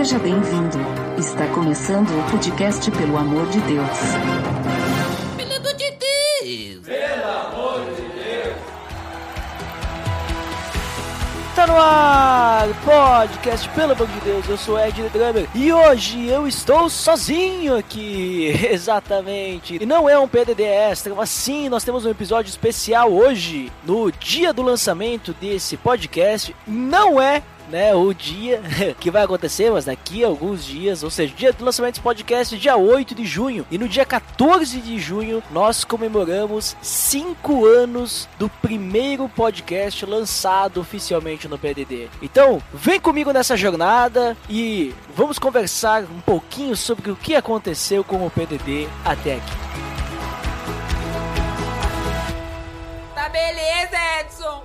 Seja bem-vindo. Está começando o podcast Pelo Amor de Deus. Pelo amor de Deus! Tá no ar, podcast, pelo amor de Deus, eu sou Ed Drummer e hoje eu estou sozinho aqui, exatamente. E não é um PDD extra, mas sim, nós temos um episódio especial hoje, no dia do lançamento desse podcast. Não é né, o dia que vai acontecer, mas daqui a alguns dias, ou seja, dia do lançamento desse podcast, dia 8 de junho, e no dia 14 de junho nós comemoramos 5 anos do primeiro podcast lançado oficialmente no PDD. Então, vem comigo nessa jornada e vamos conversar um pouquinho sobre o que aconteceu com o PDD até aqui. Tá beleza, Edson!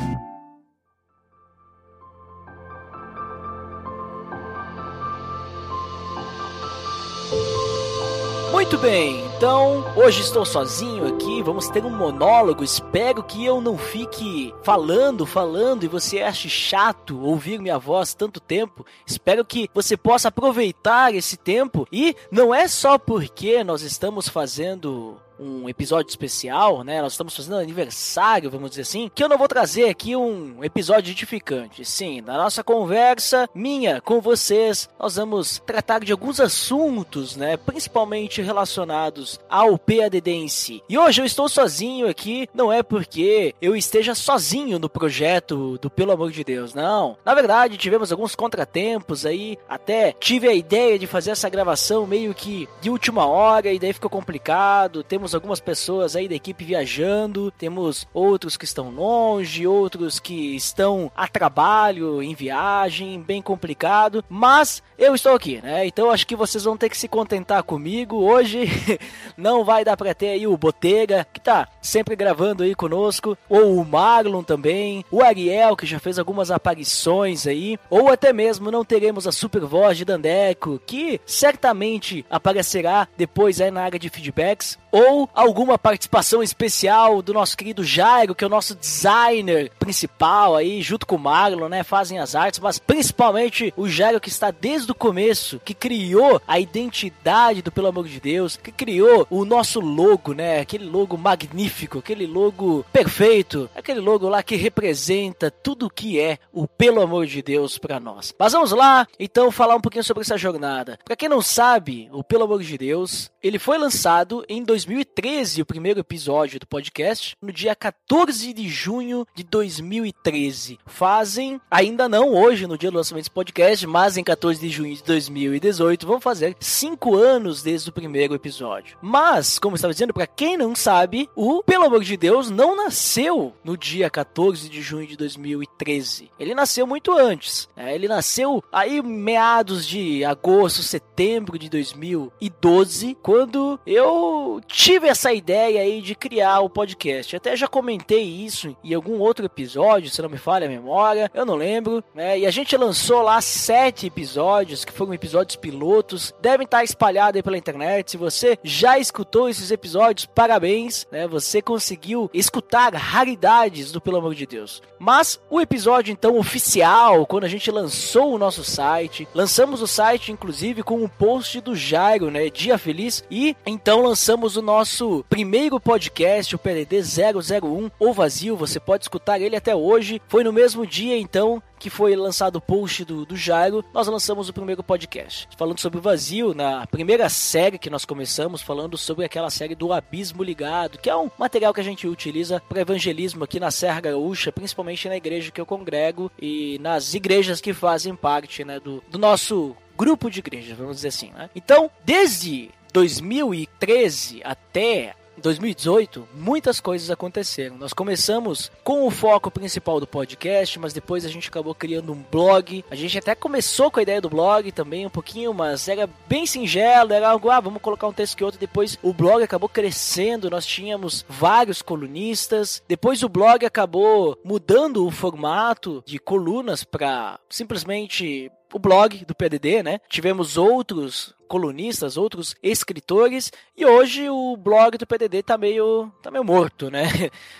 Muito bem, então hoje estou sozinho aqui, vamos ter um monólogo. Espero que eu não fique falando, falando e você ache chato ouvir minha voz tanto tempo. Espero que você possa aproveitar esse tempo e não é só porque nós estamos fazendo um episódio especial, né? Nós estamos fazendo aniversário, vamos dizer assim, que eu não vou trazer aqui um episódio edificante. Sim, na nossa conversa minha com vocês, nós vamos tratar de alguns assuntos, né? Principalmente relacionados ao PADD em si. E hoje eu estou sozinho aqui, não é porque eu esteja sozinho no projeto do Pelo Amor de Deus, não. Na verdade, tivemos alguns contratempos aí, até tive a ideia de fazer essa gravação meio que de última hora e daí ficou complicado. Temos algumas pessoas aí da equipe viajando, temos outros que estão longe, outros que estão a trabalho, em viagem, bem complicado, mas eu estou aqui, né? Então acho que vocês vão ter que se contentar comigo. Hoje não vai dar pra ter aí o Botega, que tá sempre gravando aí conosco, ou o Marlon também, o Ariel, que já fez algumas aparições aí, ou até mesmo não teremos a super voz de Dandeco, que certamente aparecerá depois aí na área de feedbacks, ou alguma participação especial do nosso querido Jairo, que é o nosso designer principal aí, junto com o Marlon, né? Fazem as artes, mas principalmente o Jairo que está desde o começo, que criou a identidade do Pelo Amor de Deus, que criou o nosso logo, né? Aquele logo magnífico, aquele logo perfeito, aquele logo lá que representa tudo o que é o Pelo Amor de Deus para nós. Mas vamos lá, então, falar um pouquinho sobre essa jornada. Para quem não sabe, o Pelo Amor de Deus, ele foi lançado em 2013, o primeiro episódio do podcast, no dia 14 de junho de 2013. Fazem, ainda não hoje, no dia do lançamento desse podcast, mas em 14 de junho de 2018, vão fazer cinco anos desde o primeiro episódio. Mas, como eu estava dizendo, para quem não sabe, o Pelo Amor de Deus não nasceu no dia 14 de junho de 2013. Ele nasceu muito antes. Né? Ele nasceu aí meados de agosto, setembro de 2012, quando eu tive essa ideia aí de criar o podcast. Até já comentei isso em algum outro episódio, se não me falha a memória, eu não lembro, né? E a gente lançou lá sete episódios, que foram episódios pilotos, devem estar espalhados aí pela internet. Se você já escutou esses episódios, parabéns, né? Você conseguiu escutar raridades do Pelo Amor de Deus. Mas o episódio então oficial, quando a gente lançou o nosso site, lançamos o site inclusive com um post do Jairo, né? Dia Feliz, e então lançamos o nosso primeiro podcast, o PDD 001, ou vazio, você pode escutar ele até hoje. Foi no mesmo dia então que foi lançado o post do, do Jairo, nós lançamos o primeiro podcast. Falando sobre o vazio, na primeira série que nós começamos, falando sobre aquela série do Abismo Ligado, que é um material que a gente utiliza para evangelismo aqui na Serra Gaúcha, principalmente na igreja que eu congrego e nas igrejas que fazem parte né, do, do nosso grupo de igrejas, vamos dizer assim. Né? Então, desde 2013 até 2018, muitas coisas aconteceram. Nós começamos com o foco principal do podcast, mas depois a gente acabou criando um blog. A gente até começou com a ideia do blog também um pouquinho, mas era bem singelo, era algo, ah, vamos colocar um texto que outro. Depois o blog acabou crescendo, nós tínhamos vários colunistas. Depois o blog acabou mudando o formato de colunas para simplesmente o blog do PDD, né? Tivemos outros colunistas, outros escritores, e hoje o blog do PDD tá meio, tá meio morto, né?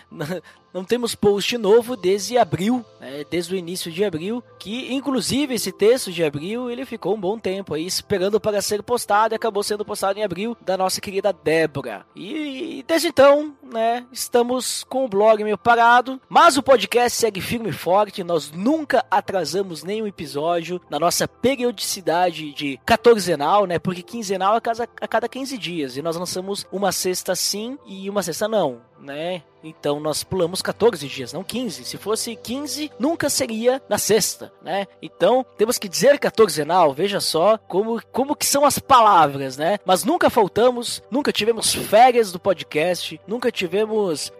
Não temos post novo desde abril, né? desde o início de abril, que inclusive esse texto de abril ele ficou um bom tempo aí esperando para ser postado e acabou sendo postado em abril da nossa querida Débora. E desde então, né, estamos com o blog meio parado, mas o podcast segue firme e forte, nós nunca atrasamos nenhum episódio na nossa periodicidade de quatorzenal, né? Porque quinzenal é a cada, a cada 15 dias. E nós lançamos uma sexta sim e uma sexta não, né? Então nós pulamos 14 dias, não 15. Se fosse 15, nunca seria na sexta, né? Então temos que dizer quatorzenal, veja só como, como que são as palavras, né? Mas nunca faltamos, nunca tivemos férias do podcast, nunca tivemos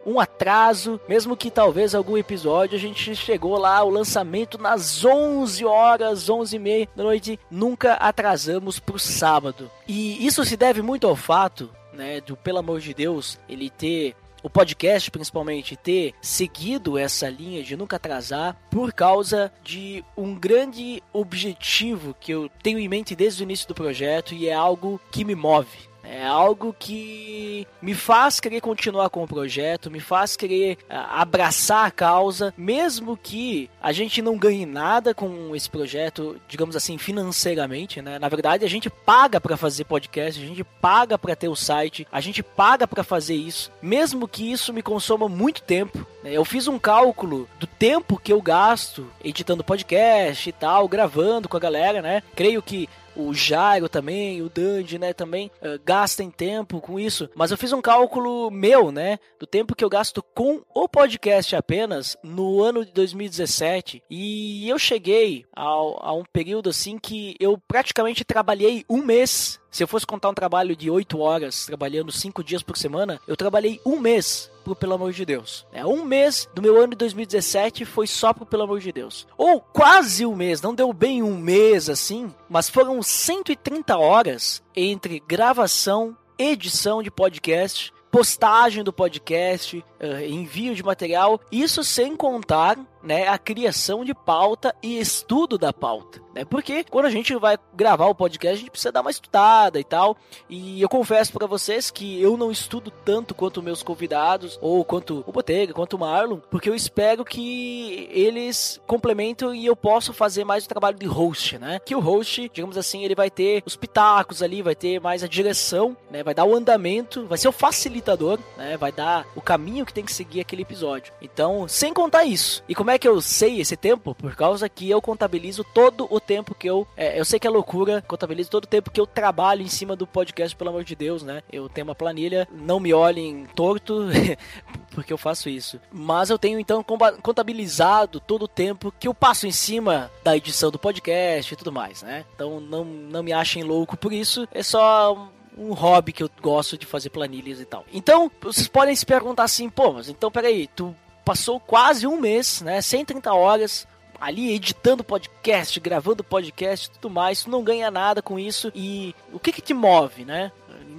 um atraso, mesmo que talvez algum episódio a gente chegou lá, o lançamento nas 11 horas, 11 e meia da noite, nunca atrasamos pro sábado. E isso se deve muito ao fato né, do pelo amor de Deus, ele ter o podcast principalmente ter seguido essa linha de nunca atrasar por causa de um grande objetivo que eu tenho em mente desde o início do projeto e é algo que me move. É algo que me faz querer continuar com o projeto, me faz querer uh, abraçar a causa, mesmo que a gente não ganhe nada com esse projeto, digamos assim, financeiramente, né? Na verdade, a gente paga para fazer podcast, a gente paga para ter o site, a gente paga para fazer isso, mesmo que isso me consuma muito tempo. Né? Eu fiz um cálculo do tempo que eu gasto editando podcast e tal, gravando com a galera, né? Creio que o Jairo também, o Dandy, né, também uh, gastem tempo com isso. Mas eu fiz um cálculo meu, né, do tempo que eu gasto com o podcast apenas no ano de 2017. E eu cheguei ao, a um período assim que eu praticamente trabalhei um mês se eu fosse contar um trabalho de 8 horas, trabalhando 5 dias por semana, eu trabalhei um mês pro Pelo Amor de Deus. É, um mês do meu ano de 2017 foi só pro Pelo Amor de Deus. Ou quase um mês, não deu bem um mês assim, mas foram 130 horas entre gravação, edição de podcast, postagem do podcast, uh, envio de material, isso sem contar né, a criação de pauta e estudo da pauta. Né? Porque quando a gente vai gravar o podcast, a gente precisa dar uma estudada e tal. E eu confesso para vocês que eu não estudo tanto quanto meus convidados, ou quanto o Botega, quanto o Marlon, porque eu espero que eles complementem e eu possa fazer mais o trabalho de host, né? Que o host, digamos assim, ele vai ter os pitacos ali, vai ter mais a direção, né? Vai dar o andamento, vai ser o facilitador, né? Vai dar o caminho que tem que seguir aquele episódio. Então, sem contar isso. E como é que eu sei esse tempo? Por causa que eu contabilizo todo o tempo que eu. É, eu sei que é loucura, contabilizo todo o tempo que eu trabalho em cima do podcast, pelo amor de Deus, né? Eu tenho uma planilha, não me olhem torto, porque eu faço isso. Mas eu tenho então contabilizado todo o tempo que eu passo em cima da edição do podcast e tudo mais, né? Então não, não me achem louco por isso, é só um hobby que eu gosto de fazer planilhas e tal. Então, vocês podem se perguntar assim, pô, mas então peraí, tu passou quase um mês, né? 130 horas ali editando podcast, gravando podcast tudo mais, tu não ganha nada com isso e o que que te move, né?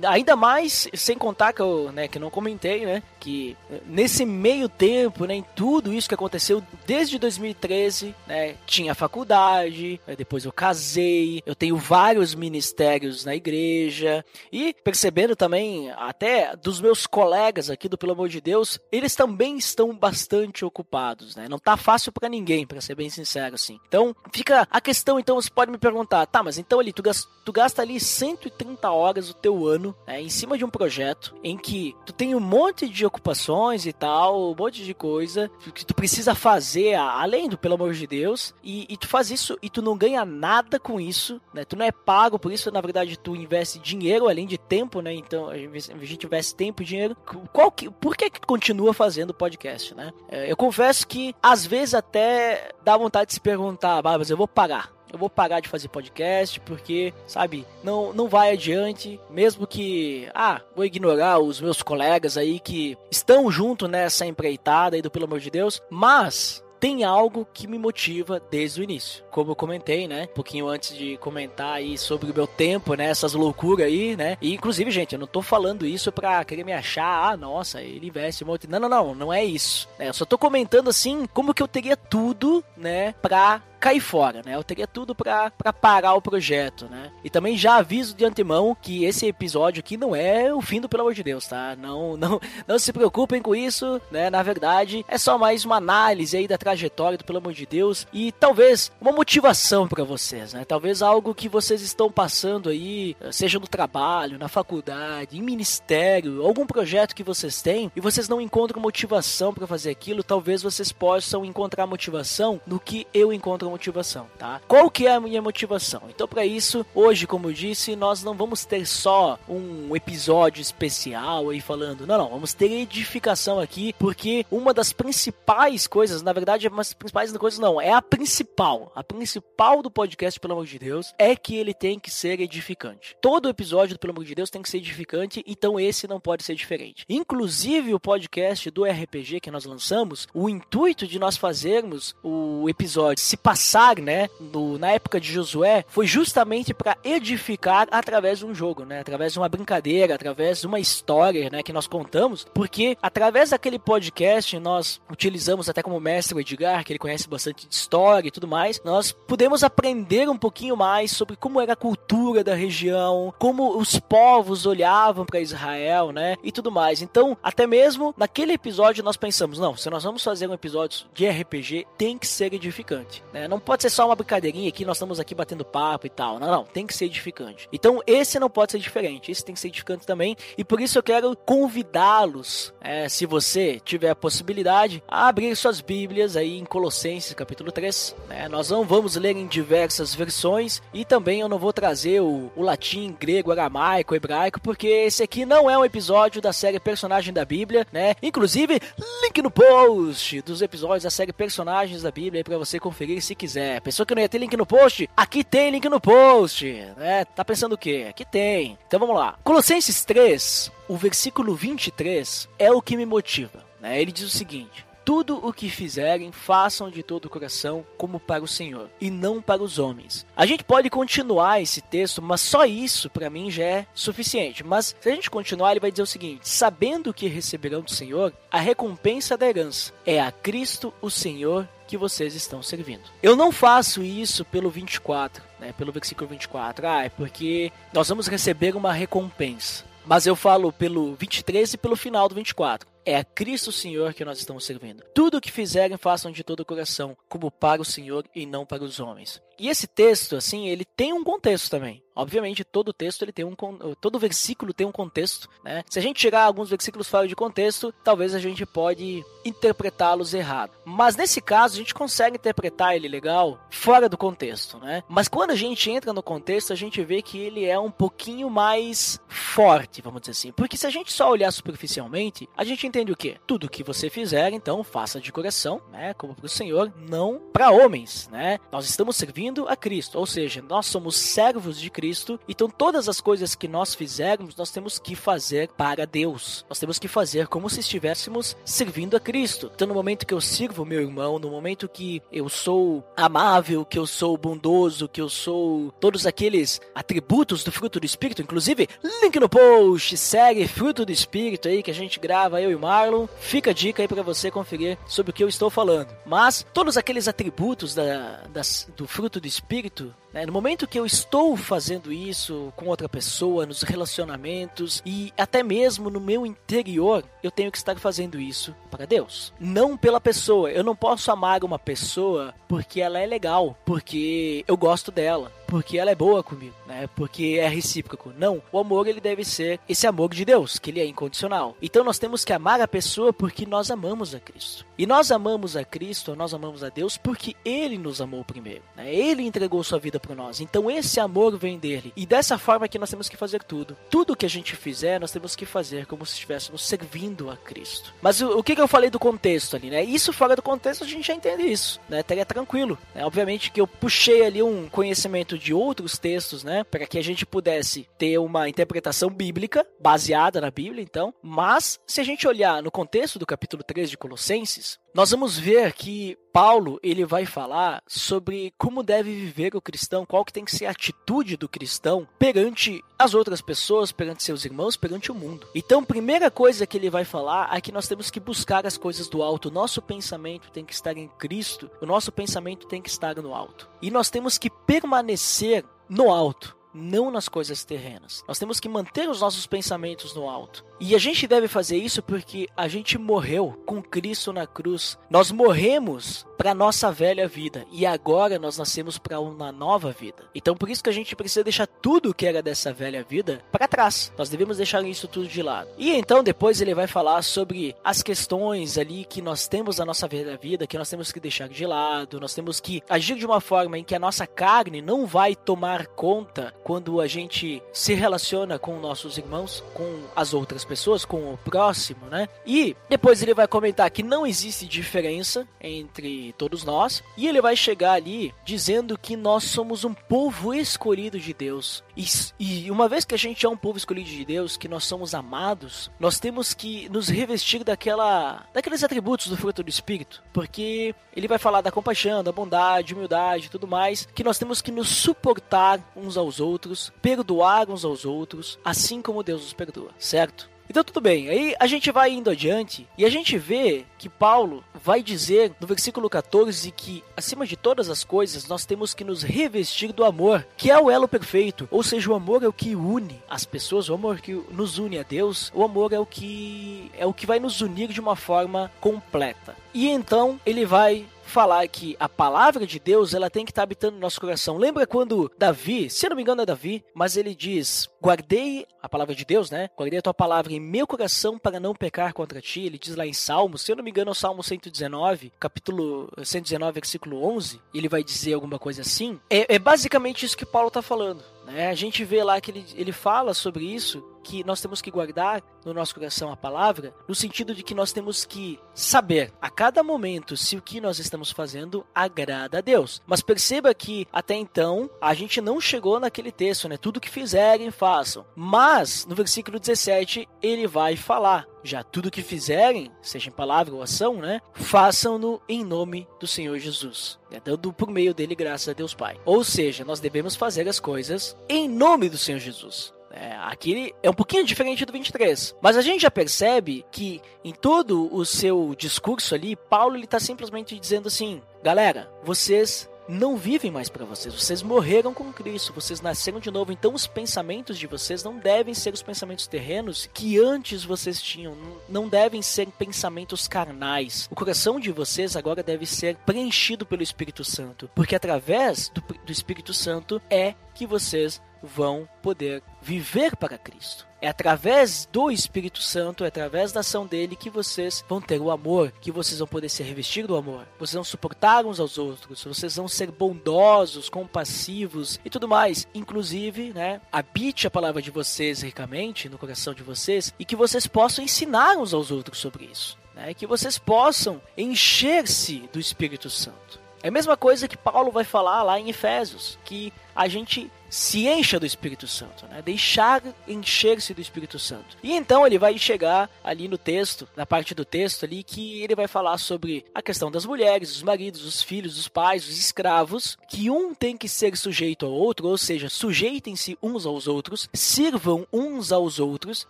Ainda mais, sem contar que eu, né, que não comentei, né, que nesse meio tempo, né, em tudo isso que aconteceu desde 2013, né, tinha faculdade, depois eu casei, eu tenho vários ministérios na igreja e percebendo também até dos meus colegas aqui do Pelo Amor de Deus, eles também estão bastante ocupados, né? Não tá fácil para ninguém, para ser bem sincero assim. Então, fica a questão, então você pode me perguntar, tá, mas então ali tu gasta, tu gasta ali 130 horas do teu ano é, em cima de um projeto em que tu tem um monte de ocupações e tal, um monte de coisa que tu precisa fazer além do pelo amor de Deus, e, e tu faz isso e tu não ganha nada com isso, né? Tu não é pago por isso, na verdade tu investe dinheiro além de tempo, né? Então a gente investe tempo e dinheiro. Qual que, por que que continua fazendo podcast, né? É, eu confesso que às vezes até dá vontade de se perguntar, ah, mas eu vou pagar eu vou parar de fazer podcast porque, sabe, não, não vai adiante, mesmo que, ah, vou ignorar os meus colegas aí que estão junto nessa empreitada aí do Pelo Amor de Deus, mas tem algo que me motiva desde o início. Como eu comentei, né? Um pouquinho antes de comentar aí sobre o meu tempo, né? Essas loucuras aí, né? E inclusive, gente, eu não tô falando isso pra querer me achar, ah, nossa, ele investe um monte. Não, não, não, não é isso. Né? Eu só tô comentando assim como que eu teria tudo, né, pra cair fora, né? Eu teria tudo para parar o projeto, né? E também já aviso de antemão que esse episódio aqui não é o fim do pelo amor de Deus, tá? Não, não, não se preocupem com isso, né? Na verdade, é só mais uma análise aí da trajetória do pelo amor de Deus e talvez uma motivação para vocês, né? Talvez algo que vocês estão passando aí, seja no trabalho, na faculdade, em ministério, algum projeto que vocês têm e vocês não encontram motivação para fazer aquilo, talvez vocês possam encontrar motivação no que eu encontro motivação, tá? Qual que é a minha motivação? Então, para isso, hoje, como eu disse, nós não vamos ter só um episódio especial aí falando, não, não, vamos ter edificação aqui, porque uma das principais coisas, na verdade, uma das principais coisas não, é a principal, a principal do podcast, pelo amor de Deus, é que ele tem que ser edificante. Todo episódio Pelo amor de Deus tem que ser edificante, então esse não pode ser diferente. Inclusive o podcast do RPG que nós lançamos, o intuito de nós fazermos o episódio se passar passar, né, no, na época de Josué, foi justamente para edificar através de um jogo, né, através de uma brincadeira, através de uma história, né, que nós contamos, porque através daquele podcast nós utilizamos até como mestre o Edgar, que ele conhece bastante de história e tudo mais, nós pudemos aprender um pouquinho mais sobre como era a cultura da região, como os povos olhavam para Israel, né, e tudo mais. Então, até mesmo naquele episódio nós pensamos, não, se nós vamos fazer um episódio de RPG, tem que ser edificante, né? Não pode ser só uma brincadeirinha aqui, nós estamos aqui batendo papo e tal. Não, não, tem que ser edificante. Então, esse não pode ser diferente, esse tem que ser edificante também. E por isso eu quero convidá-los, é, se você tiver a possibilidade, a abrir suas Bíblias aí em Colossenses capítulo 3. Né? Nós não vamos ler em diversas versões e também eu não vou trazer o, o latim, grego, aramaico, hebraico, porque esse aqui não é um episódio da série Personagem da Bíblia, né? Inclusive, link no post dos episódios da série Personagens da Bíblia para você conferir se quiser. Pensou que não ia ter link no post? Aqui tem link no post, né? Tá pensando o quê? Aqui tem. Então vamos lá. Colossenses 3, o versículo 23 é o que me motiva, né? Ele diz o seguinte: tudo o que fizerem, façam de todo o coração, como para o Senhor, e não para os homens. A gente pode continuar esse texto, mas só isso para mim já é suficiente. Mas se a gente continuar, ele vai dizer o seguinte: sabendo que receberão do Senhor a recompensa da herança, é a Cristo o Senhor que vocês estão servindo. Eu não faço isso pelo 24, né, pelo versículo 24. Ah, é porque nós vamos receber uma recompensa. Mas eu falo pelo 23 e pelo final do 24. É a Cristo Senhor que nós estamos servindo. Tudo o que fizerem, façam de todo o coração, como para o Senhor e não para os homens. E esse texto, assim, ele tem um contexto também. Obviamente, todo texto ele tem um todo versículo tem um contexto, né? Se a gente tirar alguns versículos fora de contexto, talvez a gente pode interpretá-los errado. Mas nesse caso, a gente consegue interpretar ele legal fora do contexto, né? Mas quando a gente entra no contexto, a gente vê que ele é um pouquinho mais forte, vamos dizer assim. Porque se a gente só olhar superficialmente, a gente entende o quê? Tudo que você fizer, então, faça de coração, né? Como para o Senhor, não para homens, né? Nós estamos servindo a Cristo, ou seja, nós somos servos de Cristo. Então, todas as coisas que nós fizermos, nós temos que fazer para Deus. Nós temos que fazer como se estivéssemos servindo a Cristo. Então, no momento que eu sirvo meu irmão, no momento que eu sou amável, que eu sou bondoso, que eu sou todos aqueles atributos do fruto do Espírito, inclusive, link no post, segue Fruto do Espírito aí que a gente grava, eu e Marlon. Fica a dica aí para você conferir sobre o que eu estou falando. Mas, todos aqueles atributos da, das, do fruto do Espírito, né, no momento que eu estou fazendo isso com outra pessoa, nos relacionamentos e até mesmo no meu interior, eu tenho que estar fazendo isso para Deus. Não pela pessoa. Eu não posso amar uma pessoa porque ela é legal, porque eu gosto dela porque ela é boa comigo, né? Porque é recíproco. Não, o amor ele deve ser esse amor de Deus, que ele é incondicional. Então nós temos que amar a pessoa porque nós amamos a Cristo. E nós amamos a Cristo, nós amamos a Deus porque ele nos amou primeiro, né? Ele entregou sua vida por nós. Então esse amor vem dele. E dessa forma que nós temos que fazer tudo. Tudo que a gente fizer, nós temos que fazer como se estivéssemos servindo a Cristo. Mas o, o que, que eu falei do contexto ali, né? Isso fora do contexto a gente já entende isso, né? Teria tranquilo. Né? Obviamente que eu puxei ali um conhecimento de outros textos, né? Para que a gente pudesse ter uma interpretação bíblica, baseada na Bíblia, então. Mas, se a gente olhar no contexto do capítulo 3 de Colossenses, nós vamos ver que Paulo ele vai falar sobre como deve viver o cristão, qual que tem que ser a atitude do cristão perante as outras pessoas, perante seus irmãos, perante o mundo. Então, primeira coisa que ele vai falar é que nós temos que buscar as coisas do alto. O nosso pensamento tem que estar em Cristo, o nosso pensamento tem que estar no alto. E nós temos que permanecer no alto não nas coisas terrenas. Nós temos que manter os nossos pensamentos no alto. E a gente deve fazer isso porque a gente morreu com Cristo na cruz. Nós morremos para nossa velha vida e agora nós nascemos para uma nova vida. Então por isso que a gente precisa deixar tudo que era dessa velha vida para trás. Nós devemos deixar isso tudo de lado. E então depois ele vai falar sobre as questões ali que nós temos na nossa velha vida, que nós temos que deixar de lado, nós temos que agir de uma forma em que a nossa carne não vai tomar conta quando a gente se relaciona com nossos irmãos, com as outras pessoas, com o próximo, né? E depois ele vai comentar que não existe diferença entre todos nós, e ele vai chegar ali dizendo que nós somos um povo escolhido de Deus. E, e uma vez que a gente é um povo escolhido de Deus, que nós somos amados, nós temos que nos revestir daquela daqueles atributos do fruto do espírito, porque ele vai falar da compaixão, da bondade, humildade, tudo mais, que nós temos que nos suportar uns aos outros perdoar uns aos outros, assim como Deus os perdoa, certo? Então tudo bem, aí a gente vai indo adiante e a gente vê que Paulo vai dizer no versículo 14 que, acima de todas as coisas, nós temos que nos revestir do amor, que é o elo perfeito. Ou seja, o amor é o que une as pessoas, o amor que nos une a Deus, o amor é o que é o que vai nos unir de uma forma completa. E então ele vai falar que a palavra de Deus ela tem que estar tá habitando no nosso coração. Lembra quando Davi, se não me engano é Davi, mas ele diz: Guardei a palavra de Deus, né? Guardei a tua palavra em meu coração para não pecar contra ti. Ele diz lá em Salmos, se eu não me engano é o Salmo 119, capítulo 119, versículo 11. Ele vai dizer alguma coisa assim. É, é basicamente isso que Paulo está falando. Né? A gente vê lá que ele, ele fala sobre isso, que nós temos que guardar no nosso coração a palavra, no sentido de que nós temos que saber a cada momento se o que nós estamos fazendo agrada a Deus. Mas perceba que até então a gente não chegou naquele texto, né? Tudo que fizerem, façam. Mas no versículo 17 ele vai falar já tudo que fizerem, seja em palavra ou ação, né, façam-no em nome do Senhor Jesus, né, dando por meio dele graças a Deus Pai. Ou seja, nós devemos fazer as coisas em nome do Senhor Jesus. É, aqui é um pouquinho diferente do 23. Mas a gente já percebe que em todo o seu discurso ali, Paulo está simplesmente dizendo assim: galera, vocês não vivem mais para vocês. Vocês morreram com Cristo, vocês nasceram de novo. Então os pensamentos de vocês não devem ser os pensamentos terrenos que antes vocês tinham. Não devem ser pensamentos carnais. O coração de vocês agora deve ser preenchido pelo Espírito Santo, porque através do, do Espírito Santo é que vocês vão poder viver para Cristo. É através do Espírito Santo, é através da ação dele que vocês vão ter o amor, que vocês vão poder se revestir do amor. Vocês vão suportar uns aos outros, vocês vão ser bondosos, compassivos e tudo mais. Inclusive, né, habite a palavra de vocês ricamente no coração de vocês e que vocês possam ensinar uns aos outros sobre isso. Né, que vocês possam encher-se do Espírito Santo. É a mesma coisa que Paulo vai falar lá em Efésios, que a gente se encha do Espírito Santo, né? Deixar encher-se do Espírito Santo. E então ele vai chegar ali no texto, na parte do texto ali, que ele vai falar sobre a questão das mulheres, os maridos, os filhos, os pais, os escravos, que um tem que ser sujeito ao outro, ou seja, sujeitem-se uns aos outros, sirvam uns aos outros,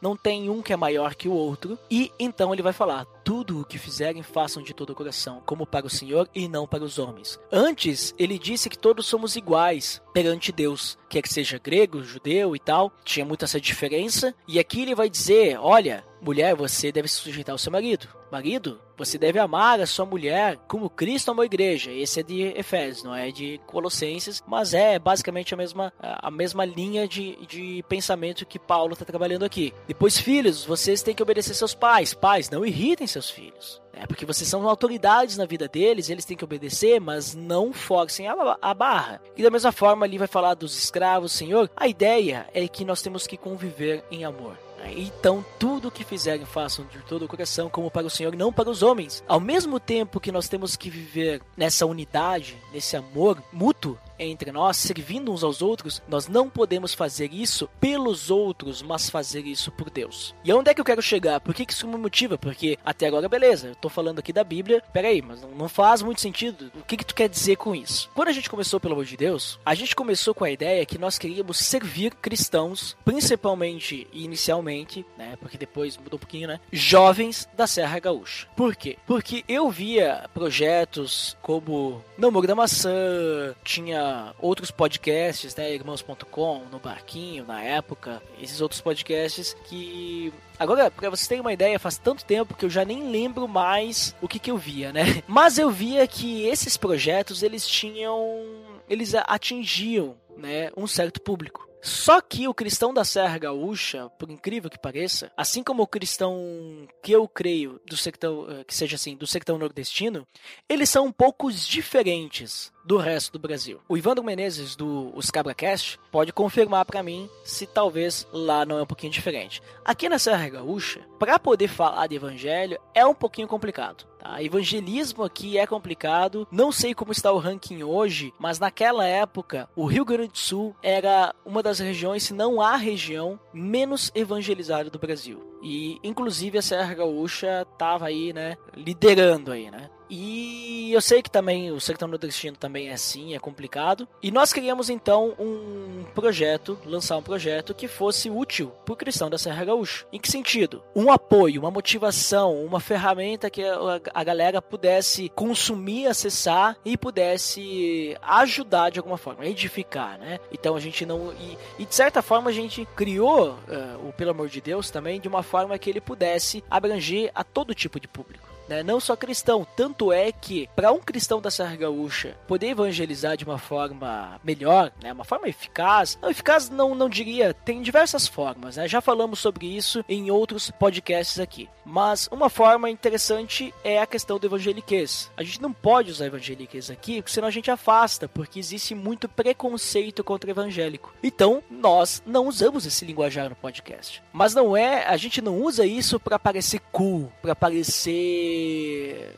não tem um que é maior que o outro. E então ele vai falar: tudo o que fizerem, façam de todo o coração, como para o Senhor e não para os homens. Antes, ele disse que todos somos iguais perante Deus quer que seja grego, judeu e tal, tinha muita essa diferença. E aqui ele vai dizer: olha, mulher, você deve se sujeitar ao seu marido. Marido, você deve amar a sua mulher como Cristo amou a igreja. Esse é de Efésios, não é de Colossenses, mas é basicamente a mesma, a mesma linha de, de pensamento que Paulo está trabalhando aqui. Depois, filhos, vocês têm que obedecer seus pais. Pais, não irritem seus filhos. É porque vocês são autoridades na vida deles, eles têm que obedecer, mas não forcem a, a barra. E da mesma forma, ali vai falar dos escravos, Senhor. A ideia é que nós temos que conviver em amor. Então, tudo o que fizerem, façam de todo o coração, como para o Senhor, não para os homens. Ao mesmo tempo que nós temos que viver nessa unidade, nesse amor mútuo, entre nós, servindo uns aos outros, nós não podemos fazer isso pelos outros, mas fazer isso por Deus. E onde é que eu quero chegar? Por que, isso me motiva? Porque até agora, beleza, eu tô falando aqui da Bíblia, peraí, mas não, não faz muito sentido. O que, que tu quer dizer com isso? Quando a gente começou, pelo amor de Deus, a gente começou com a ideia que nós queríamos servir cristãos, principalmente e inicialmente, né? Porque depois mudou um pouquinho, né? Jovens da Serra Gaúcha. Por quê? Porque eu via projetos como Namoro da Maçã, tinha outros podcasts, né, irmãos.com, no Barquinho, na época, esses outros podcasts que Agora, pra vocês terem uma ideia, faz tanto tempo que eu já nem lembro mais o que, que eu via, né? Mas eu via que esses projetos, eles tinham... Eles atingiam, né, um certo público. Só que o cristão da Serra Gaúcha, por incrível que pareça, assim como o cristão que eu creio do sertão, eh, que seja assim, do sertão nordestino, eles são um pouco diferentes do resto do Brasil. O Ivandro Menezes do Os Cabracast pode confirmar para mim se talvez lá não é um pouquinho diferente. Aqui na Serra Gaúcha, para poder falar de evangelho é um pouquinho complicado. Tá? Evangelismo aqui é complicado. Não sei como está o ranking hoje, mas naquela época o Rio Grande do Sul era uma das regiões, se não a região menos evangelizada do Brasil. E inclusive a Serra Gaúcha estava aí, né, liderando aí, né? E eu sei que também o sertão nordestino também é assim, é complicado. E nós queríamos então um projeto, lançar um projeto que fosse útil para o cristão da Serra Gaúcha. Em que sentido? Um apoio, uma motivação, uma ferramenta que a galera pudesse consumir, acessar e pudesse ajudar de alguma forma, edificar, né? Então a gente não. E, e de certa forma a gente criou uh, o Pelo Amor de Deus também de uma forma que ele pudesse abranger a todo tipo de público né? não só cristão. Tanto é que, para um cristão da Serra Gaúcha poder evangelizar de uma forma melhor, né? uma forma eficaz, não eficaz não, não diria, tem diversas formas, né? já falamos sobre isso em outros podcasts aqui. Mas uma forma interessante é a questão do evangeliquez. A gente não pode usar evangeliquez aqui, porque senão a gente afasta, porque existe muito preconceito contra o evangélico. Então, nós não usamos esse linguajar no podcast. Mas não é, a gente não usa isso para parecer cool, para parecer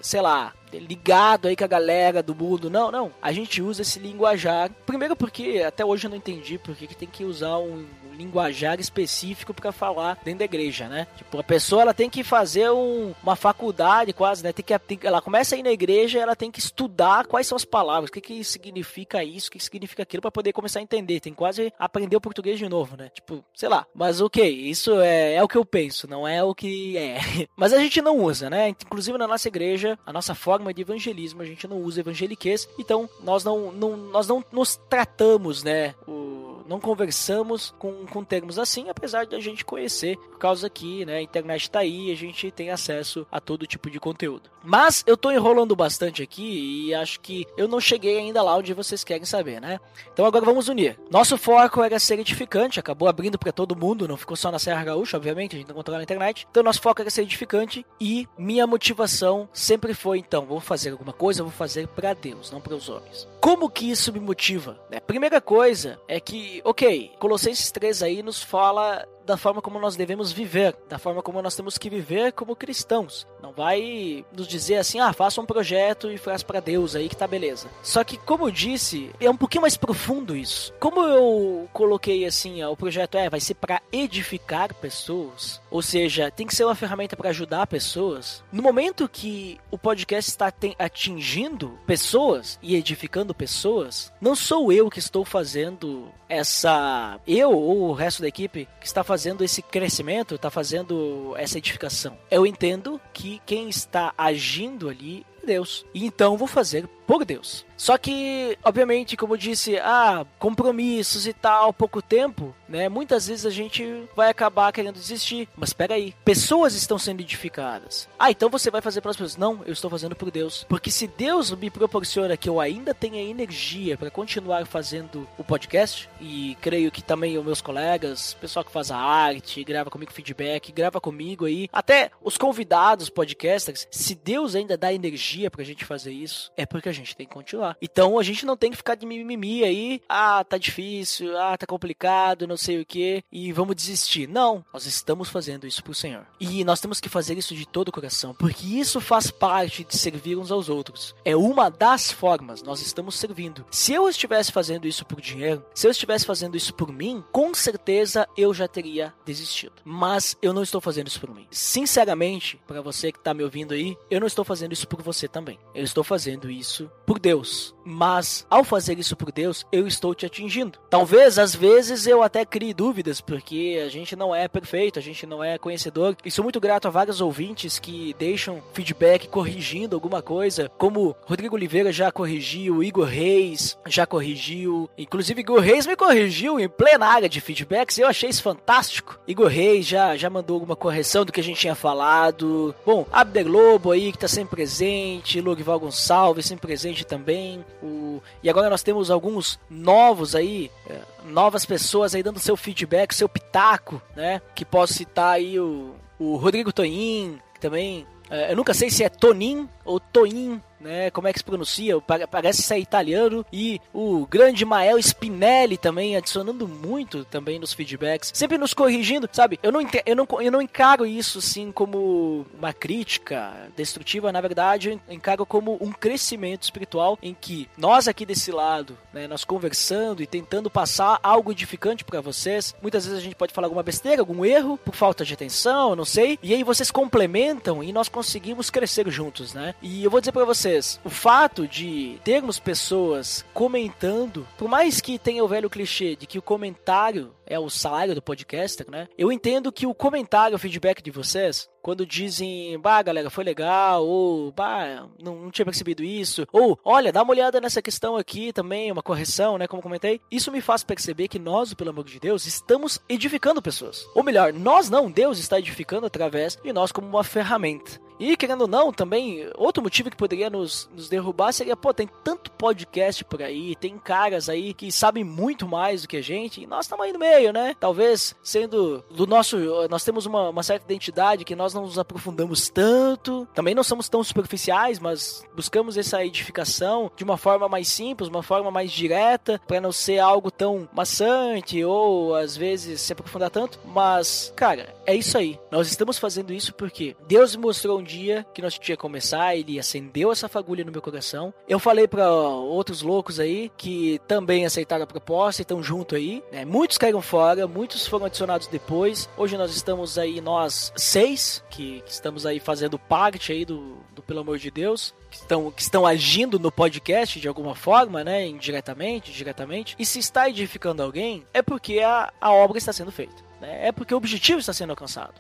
sei lá, ligado aí com a galera do mundo. Não, não. A gente usa esse linguajar. Primeiro porque até hoje eu não entendi porque que tem que usar um linguajar específico para falar dentro da igreja, né? Tipo, a pessoa ela tem que fazer um, uma faculdade quase, né? Tem que, tem, ela começa a ir na igreja, ela tem que estudar quais são as palavras, o que que significa isso, o que significa aquilo para poder começar a entender. Tem quase aprender o português de novo, né? Tipo, sei lá. Mas ok, isso é, é o que eu penso, não é o que é. Mas a gente não usa, né? Inclusive na nossa igreja, a nossa forma de evangelismo, a gente não usa evangeliquez, então nós não, não nós não nos tratamos, né? O não conversamos com, com termos assim, apesar de a gente conhecer, por causa que né, a internet está aí a gente tem acesso a todo tipo de conteúdo. Mas eu estou enrolando bastante aqui e acho que eu não cheguei ainda lá onde vocês querem saber, né? Então agora vamos unir. Nosso foco era ser edificante, acabou abrindo para todo mundo, não ficou só na Serra Gaúcha, obviamente, a gente controla na internet. Então nosso foco era ser edificante e minha motivação sempre foi, então, vou fazer alguma coisa, vou fazer para Deus, não para os homens. Como que isso me motiva? Né? Primeira coisa é que, ok, Colossenses 3 aí nos fala da forma como nós devemos viver, da forma como nós temos que viver como cristãos. Não vai nos dizer assim, ah, faça um projeto e faz para Deus aí que tá beleza. Só que, como eu disse, é um pouquinho mais profundo isso. Como eu coloquei assim, ó, o projeto é, vai ser para edificar pessoas, ou seja, tem que ser uma ferramenta para ajudar pessoas. No momento que o podcast está atingindo pessoas e edificando pessoas, não sou eu que estou fazendo essa, eu ou o resto da equipe que está fazendo fazendo esse crescimento, está fazendo essa edificação. Eu entendo que quem está agindo ali é Deus. E então vou fazer por Deus. Só que, obviamente, como eu disse, ah, compromissos e tal, pouco tempo, né? Muitas vezes a gente vai acabar querendo desistir. Mas espera aí, pessoas estão sendo edificadas. Ah, então você vai fazer para as pessoas? Não, eu estou fazendo por Deus. Porque se Deus me proporciona que eu ainda tenha energia para continuar fazendo o podcast, e creio que também os meus colegas, pessoal que faz a arte, grava comigo feedback, grava comigo aí, até os convidados podcasters, se Deus ainda dá energia pra gente fazer isso, é porque a gente tem que continuar. Então a gente não tem que ficar de mimimi aí, ah, tá difícil, ah, tá complicado, não sei o que, e vamos desistir. Não, nós estamos fazendo isso pro Senhor. E nós temos que fazer isso de todo o coração, porque isso faz parte de servir uns aos outros. É uma das formas, nós estamos servindo. Se eu estivesse fazendo isso por dinheiro, se eu estivesse fazendo isso por mim, com certeza eu já teria desistido. Mas eu não estou fazendo isso por mim. Sinceramente, para você que tá me ouvindo aí, eu não estou fazendo isso por você também. Eu estou fazendo isso por Deus. Mas ao fazer isso por Deus, eu estou te atingindo. Talvez às vezes eu até crie dúvidas, porque a gente não é perfeito, a gente não é conhecedor. E sou muito grato a vários ouvintes que deixam feedback corrigindo alguma coisa, como Rodrigo Oliveira já corrigiu, Igor Reis já corrigiu, inclusive Igor Reis me corrigiu em plena área de feedbacks, eu achei isso fantástico. Igor Reis já, já mandou alguma correção do que a gente tinha falado. Bom, Abder Lobo aí que tá sempre presente, Logival Gonçalves sempre presente também. O... E agora nós temos alguns novos aí, é, novas pessoas aí dando seu feedback, seu pitaco, né? Que posso citar aí o, o Rodrigo Toin, que também. É, eu nunca sei se é Tonin ou Toin, né? Como é que se pronuncia? Parece ser italiano. E o grande Mael Spinelli também adicionando muito também nos feedbacks, sempre nos corrigindo, sabe? Eu não, eu não, eu não encaro isso assim como uma crítica destrutiva, na verdade, eu encaro como um crescimento espiritual em que nós aqui desse lado, né, nós conversando e tentando passar algo edificante para vocês. Muitas vezes a gente pode falar alguma besteira, algum erro, por falta de atenção, não sei. E aí vocês complementam e nós conseguimos crescer juntos, né? E eu vou dizer para vocês o fato de termos pessoas comentando, por mais que tenha o velho clichê de que o comentário é o salário do podcaster, né? Eu entendo que o comentário, o feedback de vocês, quando dizem, bah, galera, foi legal, ou bah, não, não, tinha percebido isso, ou olha, dá uma olhada nessa questão aqui também, uma correção, né? Como comentei, isso me faz perceber que nós, pelo amor de Deus, estamos edificando pessoas. Ou melhor, nós não, Deus está edificando através de nós como uma ferramenta. E querendo ou não, também, outro motivo que poderia nos, nos derrubar seria, pô, tem tanto podcast por aí, tem caras aí que sabem muito mais do que a gente, e nós estamos aí no meio, né? Talvez sendo do nosso. Nós temos uma, uma certa identidade que nós não nos aprofundamos tanto, também não somos tão superficiais, mas buscamos essa edificação de uma forma mais simples, uma forma mais direta, para não ser algo tão maçante ou às vezes se aprofundar tanto. Mas, cara, é isso aí. Nós estamos fazendo isso porque Deus mostrou um dia que nós tinha começar, ele acendeu essa fagulha no meu coração. Eu falei para outros loucos aí que também aceitaram a proposta e estão junto aí. Né? Muitos caíram fora, muitos foram adicionados depois. Hoje nós estamos aí, nós seis, que, que estamos aí fazendo parte aí do, do Pelo Amor de Deus que estão, que estão agindo no podcast de alguma forma, né? Indiretamente, diretamente. E se está edificando alguém, é porque a, a obra está sendo feita. Né? É porque o objetivo está sendo alcançado.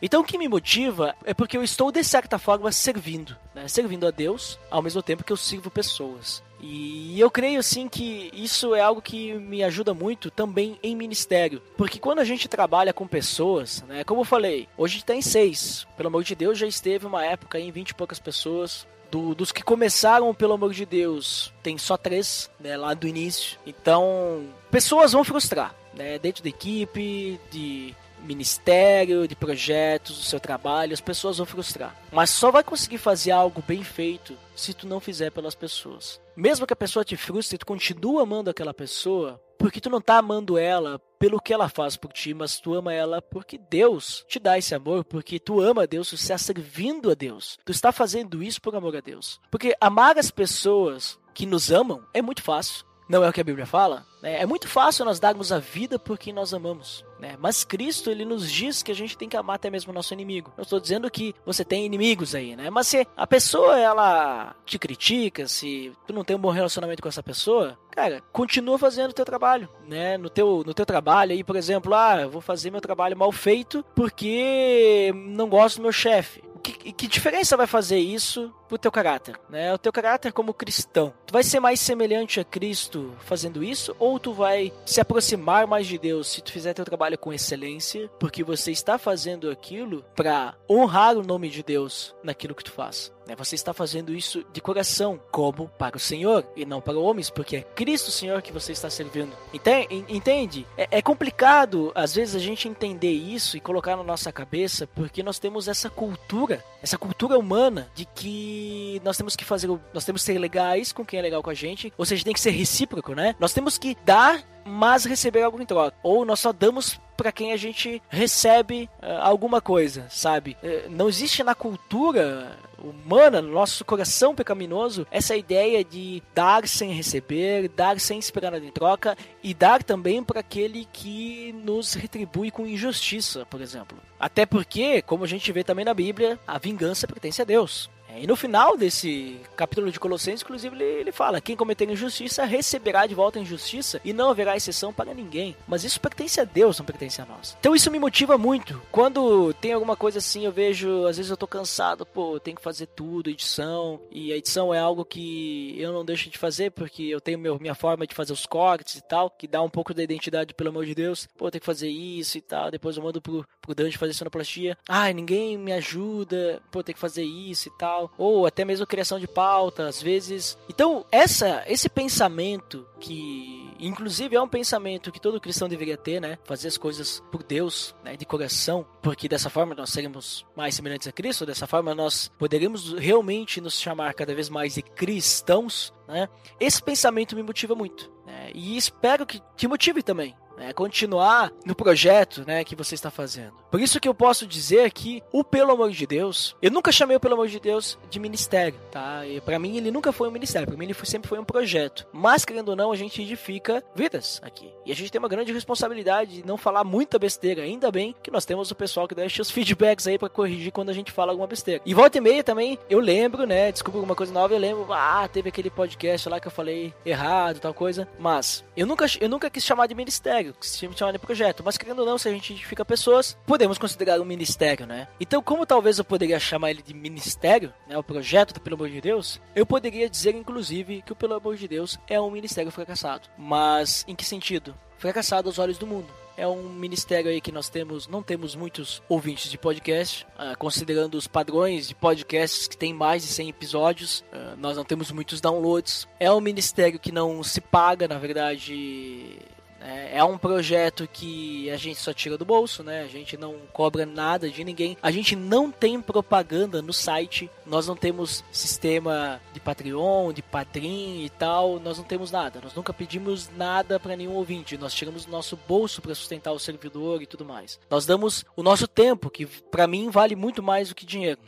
Então o que me motiva é porque eu estou, de certa forma, servindo. Né? Servindo a Deus, ao mesmo tempo que eu sirvo pessoas. E eu creio assim que isso é algo que me ajuda muito também em ministério. Porque quando a gente trabalha com pessoas, né, como eu falei, hoje tem seis. Pelo amor de Deus, já esteve uma época em vinte e poucas pessoas. Do, dos que começaram, pelo amor de Deus, tem só três, né, lá do início. Então, pessoas vão frustrar, né, dentro da equipe, de ministério, de projetos, do seu trabalho, as pessoas vão frustrar. Mas só vai conseguir fazer algo bem feito se tu não fizer pelas pessoas. Mesmo que a pessoa te frustre, tu continua amando aquela pessoa, porque tu não tá amando ela pelo que ela faz por ti, mas tu ama ela porque Deus te dá esse amor, porque tu ama a Deus, tu está servindo a Deus. Tu está fazendo isso por amor a Deus. Porque amar as pessoas que nos amam é muito fácil. Não é o que a Bíblia fala? É muito fácil nós darmos a vida por quem nós amamos. Né? Mas Cristo ele nos diz que a gente tem que amar até mesmo o nosso inimigo. Eu estou dizendo que você tem inimigos aí, né? Mas se a pessoa ela te critica, se tu não tem um bom relacionamento com essa pessoa, cara, continua fazendo o teu trabalho, né? No teu, no teu trabalho aí, por exemplo, ah, eu vou fazer meu trabalho mal feito porque não gosto do meu chefe. Que, que diferença vai fazer isso pro teu caráter, né? O teu caráter como cristão. Tu vai ser mais semelhante a Cristo fazendo isso ou tu vai se aproximar mais de Deus se tu fizer teu trabalho com excelência, porque você está fazendo aquilo para honrar o nome de Deus naquilo que tu faz. Né? Você está fazendo isso de coração, como para o Senhor e não para homens, porque é Cristo Senhor que você está servindo. Entende? É, é complicado às vezes a gente entender isso e colocar na nossa cabeça, porque nós temos essa cultura, essa cultura humana de que nós temos que fazer, nós temos que ser legais com quem é legal com a gente, ou seja, tem que ser recíproco, né? Nós temos que dar mas receber algo em troca. Ou nós só damos para quem a gente recebe uh, alguma coisa, sabe? Uh, não existe na cultura humana, no nosso coração pecaminoso, essa ideia de dar sem receber, dar sem esperar nada em troca e dar também para aquele que nos retribui com injustiça, por exemplo. Até porque, como a gente vê também na Bíblia, a vingança pertence a Deus. E no final desse capítulo de Colossenses, inclusive, ele, ele fala: quem cometer injustiça receberá de volta a injustiça e não haverá exceção para ninguém. Mas isso pertence a Deus, não pertence a nós. Então isso me motiva muito. Quando tem alguma coisa assim, eu vejo, às vezes eu tô cansado, pô, tenho que fazer tudo, edição, e a edição é algo que eu não deixo de fazer porque eu tenho meu, minha forma de fazer os cortes e tal, que dá um pouco da identidade, pelo amor de Deus. Pô, tenho que fazer isso e tal. Depois eu mando pro, pro Dante fazer sonoplastia. Ai, ninguém me ajuda, pô, tem que fazer isso e tal ou até mesmo criação de pauta, às vezes. Então, essa esse pensamento que inclusive é um pensamento que todo cristão deveria ter, né? Fazer as coisas por Deus, né, de coração, porque dessa forma nós seremos mais semelhantes a Cristo, dessa forma nós poderemos realmente nos chamar cada vez mais de cristãos, né? Esse pensamento me motiva muito, né? E espero que te motive também, né, continuar no projeto né, que você está fazendo. Por isso que eu posso dizer que o Pelo Amor de Deus, eu nunca chamei o Pelo Amor de Deus de ministério, tá? E para mim ele nunca foi um ministério, para mim ele foi, sempre foi um projeto. Mas querendo ou não, a gente edifica vidas aqui. E a gente tem uma grande responsabilidade de não falar muita besteira. Ainda bem que nós temos o pessoal que deixa os feedbacks aí para corrigir quando a gente fala alguma besteira. E volta e meia também, eu lembro, né? Desculpa alguma coisa nova, eu lembro, ah, teve aquele podcast lá que eu falei errado, tal coisa. Mas eu nunca, eu nunca quis chamar de ministério ministério, que se chama de projeto. Mas querendo ou não, se a gente identifica pessoas, podemos considerar um ministério, né? Então, como talvez eu poderia chamar ele de ministério, né? O projeto do Pelo Amor de Deus, eu poderia dizer, inclusive, que o Pelo Amor de Deus é um ministério fracassado. Mas em que sentido? Fracassado aos olhos do mundo é um ministério aí que nós temos, não temos muitos ouvintes de podcast, uh, considerando os padrões de podcasts que tem mais de 100 episódios, uh, nós não temos muitos downloads. É um ministério que não se paga, na verdade, é, é um projeto que a gente só tira do bolso, né? A gente não cobra nada de ninguém. A gente não tem propaganda no site. Nós não temos sistema de Patreon, de Patrim e tal. Nós não temos nada. Nós nunca pedimos nada para nenhum ouvinte. Nós tiramos do nosso bolso para sustentar o servidor e tudo mais. Nós damos o nosso tempo, que para mim vale muito mais do que dinheiro.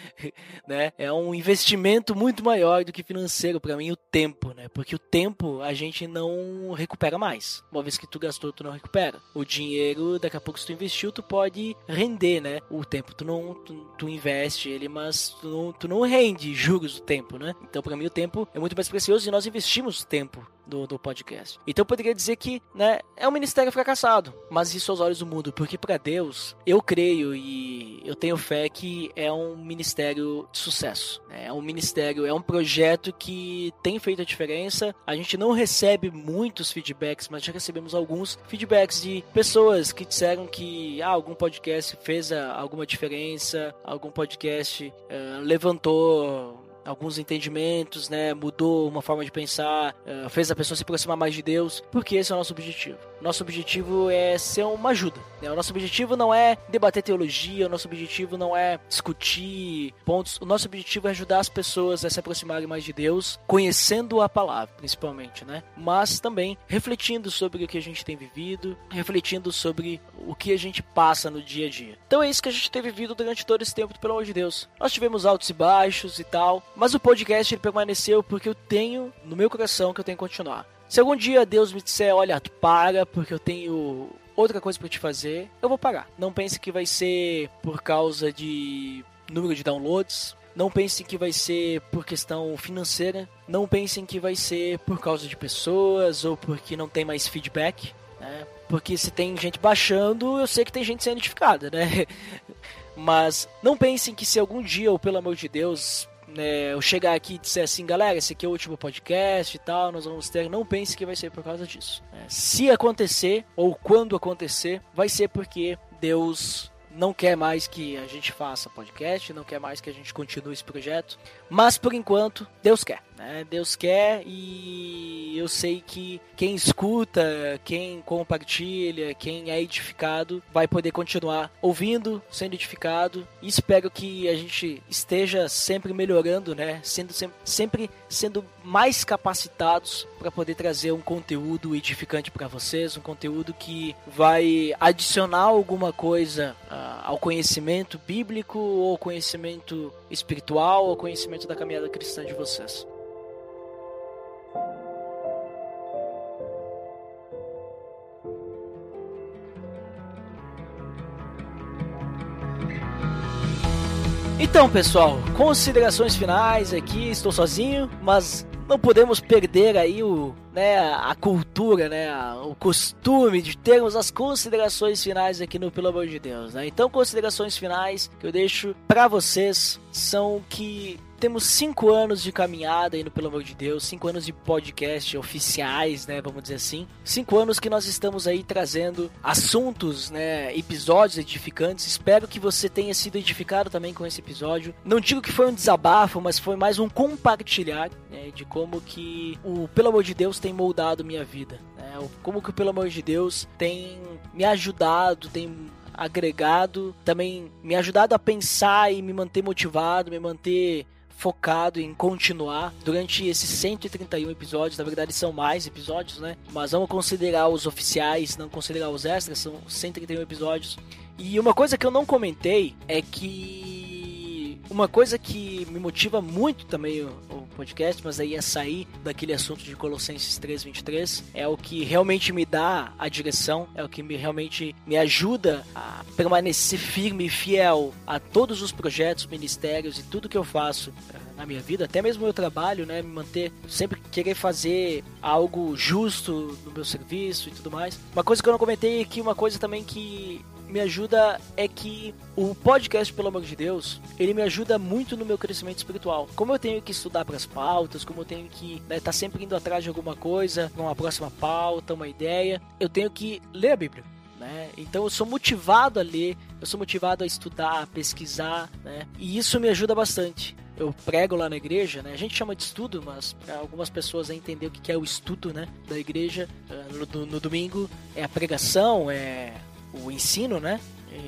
né? É um investimento muito maior do que financeiro para mim o tempo, né? Porque o tempo a gente não recupera mais uma vez que tu gastou, tu não recupera. O dinheiro, daqui a pouco, se tu investiu, tu pode render, né? O tempo, tu não tu, tu investe ele, mas tu não, tu não rende juros do tempo, né? Então, para mim, o tempo é muito mais precioso e nós investimos tempo do, do podcast. Então eu poderia dizer que né, é um ministério fracassado, mas isso aos olhos do mundo, porque para Deus eu creio e eu tenho fé que é um ministério de sucesso. Né? É um ministério, é um projeto que tem feito a diferença. A gente não recebe muitos feedbacks, mas já recebemos alguns feedbacks de pessoas que disseram que ah, algum podcast fez alguma diferença, algum podcast uh, levantou alguns entendimentos, né? Mudou uma forma de pensar, uh, fez a pessoa se aproximar mais de Deus, porque esse é o nosso objetivo. Nosso objetivo é ser uma ajuda. Né? O nosso objetivo não é debater teologia, o nosso objetivo não é discutir pontos. O nosso objetivo é ajudar as pessoas a se aproximarem mais de Deus, conhecendo a palavra, principalmente, né? Mas também refletindo sobre o que a gente tem vivido, refletindo sobre o que a gente passa no dia a dia. Então é isso que a gente tem vivido durante todo esse tempo, pelo amor de Deus. Nós tivemos altos e baixos e tal, mas o podcast ele permaneceu porque eu tenho no meu coração que eu tenho que continuar. Se algum dia Deus me disser, olha, tu para, porque eu tenho outra coisa para te fazer, eu vou parar. Não pense que vai ser por causa de número de downloads. Não pense que vai ser por questão financeira. Não pensem que vai ser por causa de pessoas ou porque não tem mais feedback. Né? Porque se tem gente baixando, eu sei que tem gente sendo edificada, né? Mas não pensem que se algum dia, ou pelo amor de Deus, né, eu chegar aqui e disser assim, galera, esse aqui é o último podcast e tal, nós vamos ter, não pense que vai ser por causa disso. né? se acontecer, ou quando acontecer, vai ser porque Deus não quer mais que a gente faça podcast, não quer mais que a gente continue esse projeto. Mas por enquanto, Deus quer. Né? Deus quer e eu sei que quem escuta, quem compartilha, quem é edificado, vai poder continuar ouvindo, sendo edificado. E espero que a gente esteja sempre melhorando, né? Sendo sempre, sempre sendo mais capacitados para poder trazer um conteúdo edificante para vocês, um conteúdo que vai adicionar alguma coisa ah, ao conhecimento bíblico ou conhecimento espiritual ou conhecimento da caminhada cristã de vocês. Então, pessoal, considerações finais aqui. Estou sozinho, mas não podemos perder aí o, né, a cultura, né, o costume de termos as considerações finais aqui no Pelo Amor de Deus, né? Então, considerações finais que eu deixo para vocês são que temos cinco anos de caminhada no Pelo Amor de Deus, cinco anos de podcast oficiais, né, vamos dizer assim. Cinco anos que nós estamos aí trazendo assuntos, né, episódios edificantes. Espero que você tenha sido edificado também com esse episódio. Não digo que foi um desabafo, mas foi mais um compartilhar né, de como que o Pelo Amor de Deus tem moldado minha vida. Né, como que o Pelo Amor de Deus tem me ajudado, tem agregado, também me ajudado a pensar e me manter motivado, me manter focado em continuar durante esses 131 episódios. Na verdade, são mais episódios, né? Mas vamos considerar os oficiais, não considerar os extras, são 131 episódios. E uma coisa que eu não comentei é que uma coisa que me motiva muito também podcast, mas aí é sair daquele assunto de Colossenses 3:23, é o que realmente me dá a direção, é o que me realmente me ajuda a permanecer firme e fiel a todos os projetos, ministérios e tudo que eu faço eh, na minha vida, até mesmo meu trabalho, né, me manter sempre querer fazer algo justo no meu serviço e tudo mais. Uma coisa que eu não comentei aqui, uma coisa também que me ajuda é que o podcast, pelo amor de Deus, ele me ajuda muito no meu crescimento espiritual. Como eu tenho que estudar para as pautas, como eu tenho que estar né, tá sempre indo atrás de alguma coisa, uma próxima pauta, uma ideia, eu tenho que ler a Bíblia. Né? Então eu sou motivado a ler, eu sou motivado a estudar, a pesquisar, né? E isso me ajuda bastante. Eu prego lá na igreja, né? A gente chama de estudo, mas para algumas pessoas é entender o que é o estudo, né? Da igreja no, no domingo é a pregação, é o ensino, né?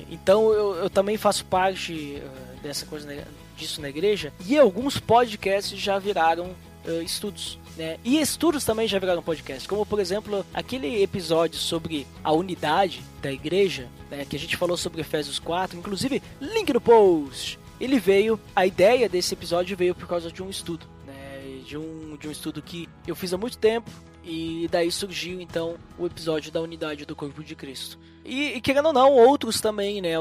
Então eu, eu também faço parte uh, dessa coisa disso na igreja e alguns podcasts já viraram uh, estudos. Né? E estudos também já viraram podcast, como por exemplo aquele episódio sobre a unidade da igreja, né, que a gente falou sobre Efésios 4, inclusive link no post. Ele veio, a ideia desse episódio veio por causa de um estudo, né, de um de um estudo que eu fiz há muito tempo e daí surgiu então o episódio da unidade do corpo de Cristo. E, e querendo ou não, outros também, né?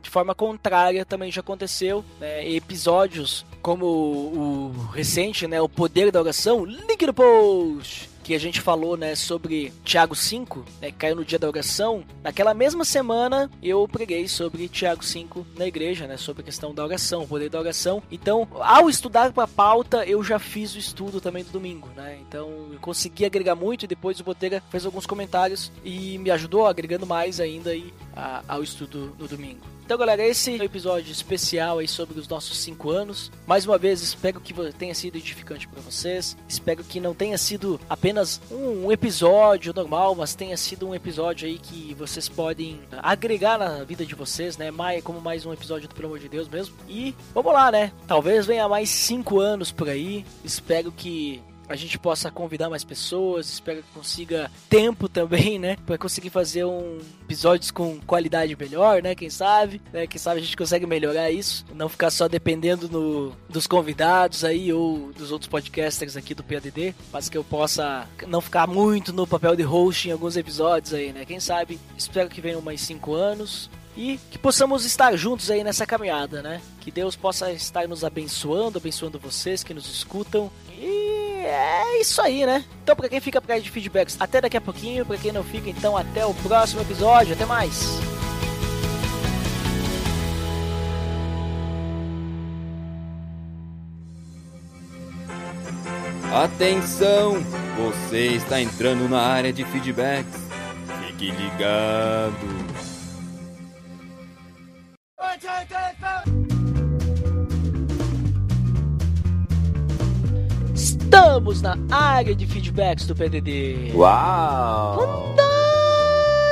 De forma contrária também já aconteceu. Né, episódios como o, o recente, né? O poder da oração. Link no post! Que a gente falou, né, sobre Tiago 5, né, que caiu no dia da oração, naquela mesma semana eu preguei sobre Tiago 5 na igreja, né, sobre a questão da oração, o poder da oração. Então, ao estudar para a pauta, eu já fiz o estudo também do domingo, né? Então, eu consegui agregar muito e depois o Botega fez alguns comentários e me ajudou agregando mais ainda aí a, ao estudo no domingo. Então, galera, esse é um episódio especial aí sobre os nossos 5 anos. Mais uma vez, espero que tenha sido edificante para vocês. Espero que não tenha sido apenas um episódio normal, mas tenha sido um episódio aí que vocês podem agregar na vida de vocês, né? Mais, como mais um episódio do Pelo Amor de Deus mesmo. E vamos lá, né? Talvez venha mais 5 anos por aí. Espero que a gente possa convidar mais pessoas, espero que consiga tempo também, né, para conseguir fazer um episódios com qualidade melhor, né, quem sabe, né, quem sabe a gente consegue melhorar isso, não ficar só dependendo no, dos convidados aí ou dos outros podcasters aqui do PADD, mas que eu possa não ficar muito no papel de host em alguns episódios aí, né, quem sabe, espero que venham mais cinco anos, e que possamos estar juntos aí nessa caminhada, né? Que Deus possa estar nos abençoando, abençoando vocês que nos escutam. E é isso aí, né? Então, para quem fica atrás de feedbacks, até daqui a pouquinho. Para quem não fica, então, até o próximo episódio. Até mais! Atenção! Você está entrando na área de feedbacks. Fique ligado! Estamos na área de feedbacks do PDD. Uau!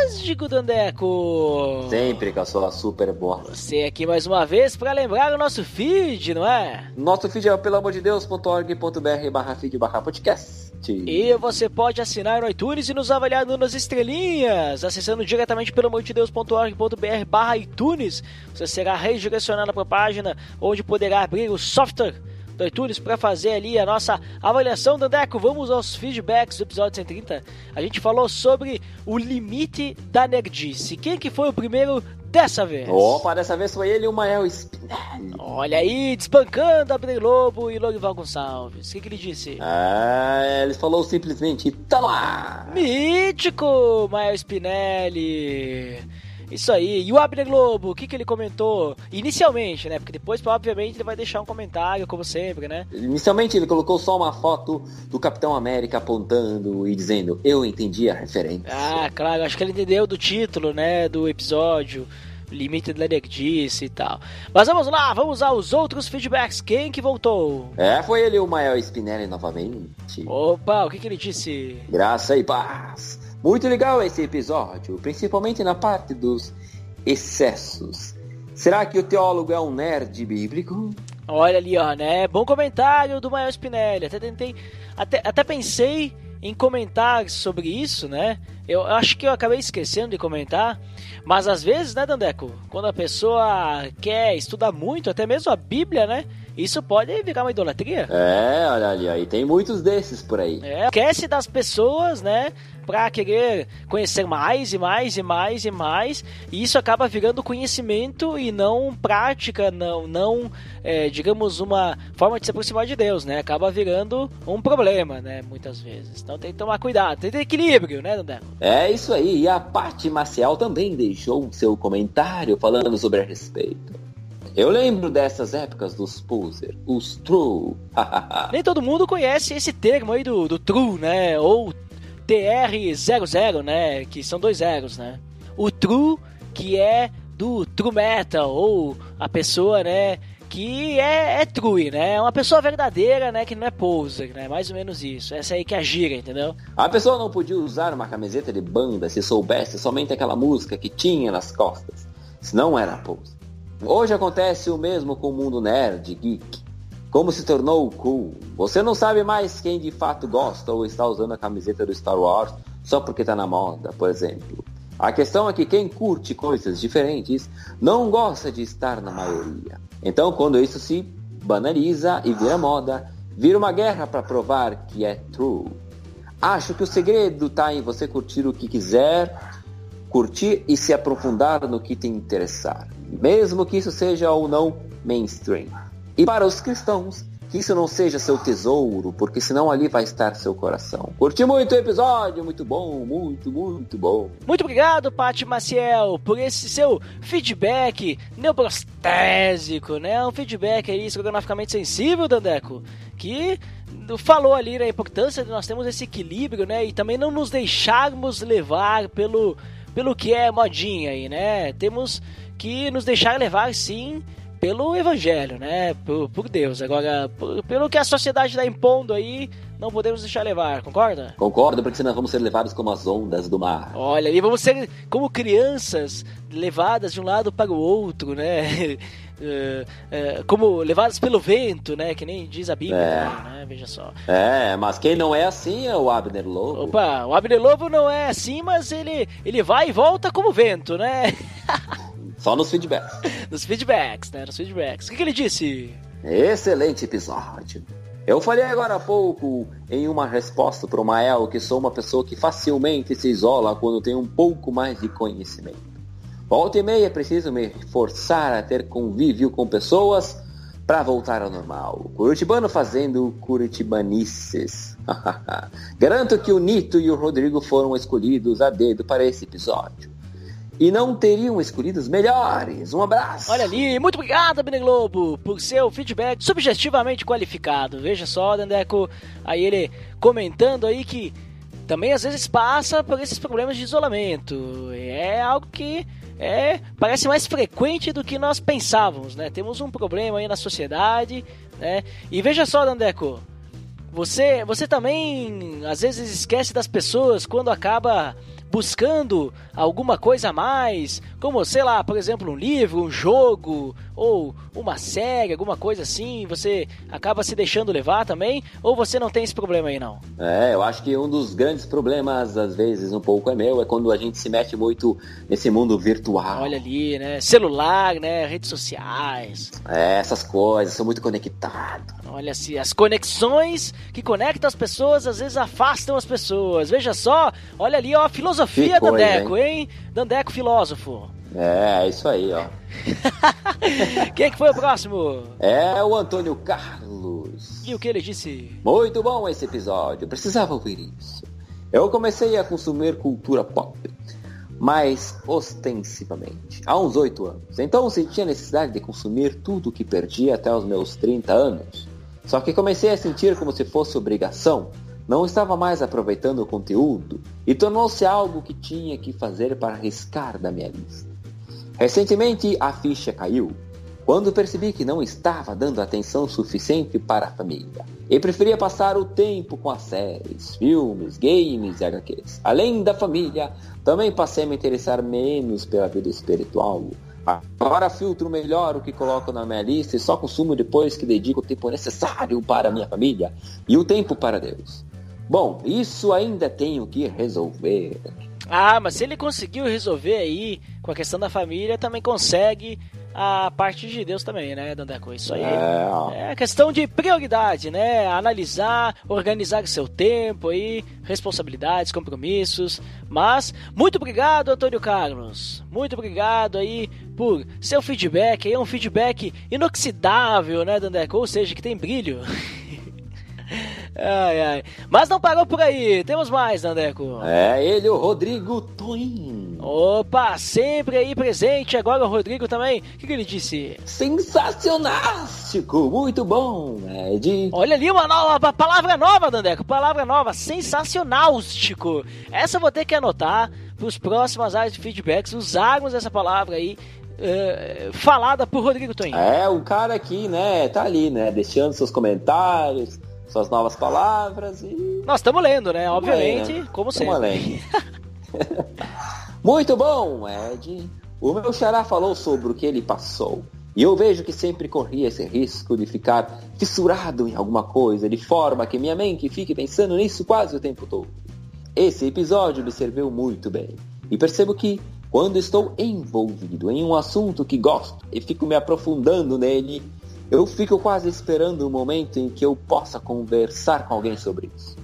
Fantástico, Dandeco! Sempre com a sua super boa. Você aqui mais uma vez para lembrar o nosso feed, não é? Nosso feed é pelo amor de Deus.org.br barra feed barra podcast. E você pode assinar no iTunes e nos avaliar nas estrelinhas, acessando diretamente pelo amor de Deus.org.br barra iTunes. Você será redirecionado para a página onde poderá abrir o software do iTunes para fazer ali a nossa avaliação. Dandeco, vamos aos feedbacks do episódio 130. A gente falou sobre o limite da nerdice. Quem que foi o primeiro dessa vez? Opa, dessa vez foi ele, o Mael Spinelli. Olha aí, desbancando Abner Lobo e Lorival Gonçalves. O que, que ele disse? Ah, ele falou simplesmente, tá lá! Mítico, Mael Spinelli. Isso aí. E o Abner Globo, o que, que ele comentou? Inicialmente, né? Porque depois, obviamente, ele vai deixar um comentário, como sempre, né? Inicialmente ele colocou só uma foto do Capitão América apontando e dizendo, eu entendi a referência. Ah, claro, acho que ele entendeu do título, né? Do episódio. Limited Nerdice e tal. Mas vamos lá, vamos aos outros feedbacks. Quem que voltou? É, foi ele, o Mael Spinelli, novamente. Opa, o que, que ele disse? Graça e paz. Muito legal esse episódio, principalmente na parte dos excessos. Será que o teólogo é um nerd bíblico? Olha ali, ó, né? Bom comentário do Mael Spinelli. Até tentei, até, até pensei em comentar sobre isso, né? Eu acho que eu acabei esquecendo de comentar, mas às vezes, né, Dandeco, quando a pessoa quer estudar muito, até mesmo a Bíblia, né? Isso pode virar uma idolatria. É, olha ali, aí tem muitos desses por aí. É, esquece das pessoas, né? Pra querer conhecer mais e mais e mais e mais. E isso acaba virando conhecimento e não prática, não, não é, digamos, uma forma de se aproximar de Deus, né? Acaba virando um problema, né? Muitas vezes. Então tem que tomar cuidado, tem que ter equilíbrio, né, Dandeco? É isso aí. E a Paty Maciel também deixou seu comentário falando sobre a respeito. Eu lembro dessas épocas dos poser, os true. Nem todo mundo conhece esse termo aí do, do true, né? Ou TR00, né? Que são dois zeros, né? O true, que é do true metal, ou a pessoa, né? Que é, é true, né? É uma pessoa verdadeira, né? Que não é poser, né? Mais ou menos isso. Essa aí que é a gira, entendeu? A pessoa não podia usar uma camiseta de banda se soubesse somente aquela música que tinha nas costas. Senão era poser. Hoje acontece o mesmo com o mundo nerd, geek. Como se tornou cool. Você não sabe mais quem de fato gosta ou está usando a camiseta do Star Wars só porque está na moda, por exemplo. A questão é que quem curte coisas diferentes não gosta de estar na maioria. Então, quando isso se banaliza e vira moda, vira uma guerra para provar que é true. Acho que o segredo está em você curtir o que quiser, curtir e se aprofundar no que te interessar mesmo que isso seja ou não mainstream. E para os cristãos, que isso não seja seu tesouro, porque senão ali vai estar seu coração. Curti muito o episódio, muito bom, muito, muito bom. Muito obrigado, Paty Maciel, por esse seu feedback neuprostésico, né? Um feedback aí estrogonoficamente sensível, Dandeco, que falou ali na importância de nós termos esse equilíbrio, né? E também não nos deixarmos levar pelo, pelo que é modinha aí, né? Temos que nos deixar levar sim pelo evangelho, né? Por, por Deus. Agora, por, pelo que a sociedade está impondo aí, não podemos deixar levar, concorda? Concordo, porque senão vamos ser levados como as ondas do mar. Olha, e vamos ser como crianças levadas de um lado para o outro, né? Uh, uh, como levadas pelo vento, né? Que nem diz a Bíblia, é. né? Veja só. É, mas quem não é assim é o Abner Lobo. Opa, o Abner Lobo não é assim, mas ele, ele vai e volta como vento, né? Só nos feedbacks. nos feedbacks, né? Nos feedbacks. O que, que ele disse? Excelente episódio. Eu falei agora há pouco em uma resposta para o Mael que sou uma pessoa que facilmente se isola quando tem um pouco mais de conhecimento. Volta e meia preciso me forçar a ter convívio com pessoas para voltar ao normal. Curitibano fazendo curitibanices. Garanto que o Nito e o Rodrigo foram escolhidos a dedo para esse episódio. E não teriam escolhido os melhores. Um abraço. Olha ali, muito obrigado, Abner Globo, por seu feedback subjetivamente qualificado. Veja só, Dandeco, aí ele comentando aí que também às vezes passa por esses problemas de isolamento. É algo que é, parece mais frequente do que nós pensávamos, né? Temos um problema aí na sociedade, né? E veja só, Dandeco, você, você também às vezes esquece das pessoas quando acaba buscando alguma coisa a mais, como, sei lá, por exemplo, um livro, um jogo, ou uma série, alguma coisa assim, você acaba se deixando levar também? Ou você não tem esse problema aí, não? É, eu acho que um dos grandes problemas, às vezes, um pouco é meu, é quando a gente se mete muito nesse mundo virtual. Olha ali, né? Celular, né? Redes sociais. É, essas coisas, sou muito conectado. Olha assim, as conexões que conectam as pessoas às vezes afastam as pessoas. Veja só, olha ali, ó, a filosofia, Que coisa, Dandeco, hein? Dandeco filósofo. É, é isso aí, ó. Quem é que foi o próximo? É o Antônio Carlos. E o que ele disse? Muito bom esse episódio, precisava ouvir isso. Eu comecei a consumir cultura pop, mas ostensivamente, há uns 8 anos. Então senti a necessidade de consumir tudo que perdi até os meus 30 anos. Só que comecei a sentir como se fosse obrigação. Não estava mais aproveitando o conteúdo e tornou-se algo que tinha que fazer para riscar da minha lista. Recentemente a ficha caiu quando percebi que não estava dando atenção suficiente para a família e preferia passar o tempo com as séries, filmes, games e HQs. Além da família, também passei a me interessar menos pela vida espiritual. Agora filtro melhor o que coloco na minha lista e só consumo depois que dedico o tempo necessário para minha família e o tempo para Deus. Bom, isso ainda tenho que resolver. Ah, mas se ele conseguiu resolver aí com a questão da família, também consegue a parte de Deus também, né, Dandeco? Isso aí É, é questão de prioridade, né? Analisar, organizar o seu tempo aí, responsabilidades, compromissos. Mas, muito obrigado, Antônio Carlos. Muito obrigado aí por seu feedback. É um feedback inoxidável, né, Dandeco? Ou seja, que tem brilho. ai, ai. Mas não parou por aí. Temos mais, Dandeco. É ele, o Rodrigo Toin. Opa, sempre aí presente. Agora o Rodrigo também. O que, que ele disse? Sensacionástico, muito bom, Ed. Olha ali uma nova palavra nova, Dandeco. Palavra nova, sensacionalstico. Essa eu vou ter que anotar para os próximas áreas de feedbacks usarmos essa palavra aí eh, falada por Rodrigo Toin. É, o cara aqui, né, tá ali, né, deixando seus comentários, suas novas palavras e... Nós estamos lendo, né? Obviamente, como Tamo sempre. além. Muito bom, Ed. O meu xará falou sobre o que ele passou. E eu vejo que sempre corria esse risco de ficar fissurado em alguma coisa, de forma que minha mente fique pensando nisso quase o tempo todo. Esse episódio me serviu muito bem. E percebo que, quando estou envolvido em um assunto que gosto e fico me aprofundando nele, eu fico quase esperando o momento em que eu possa conversar com alguém sobre isso.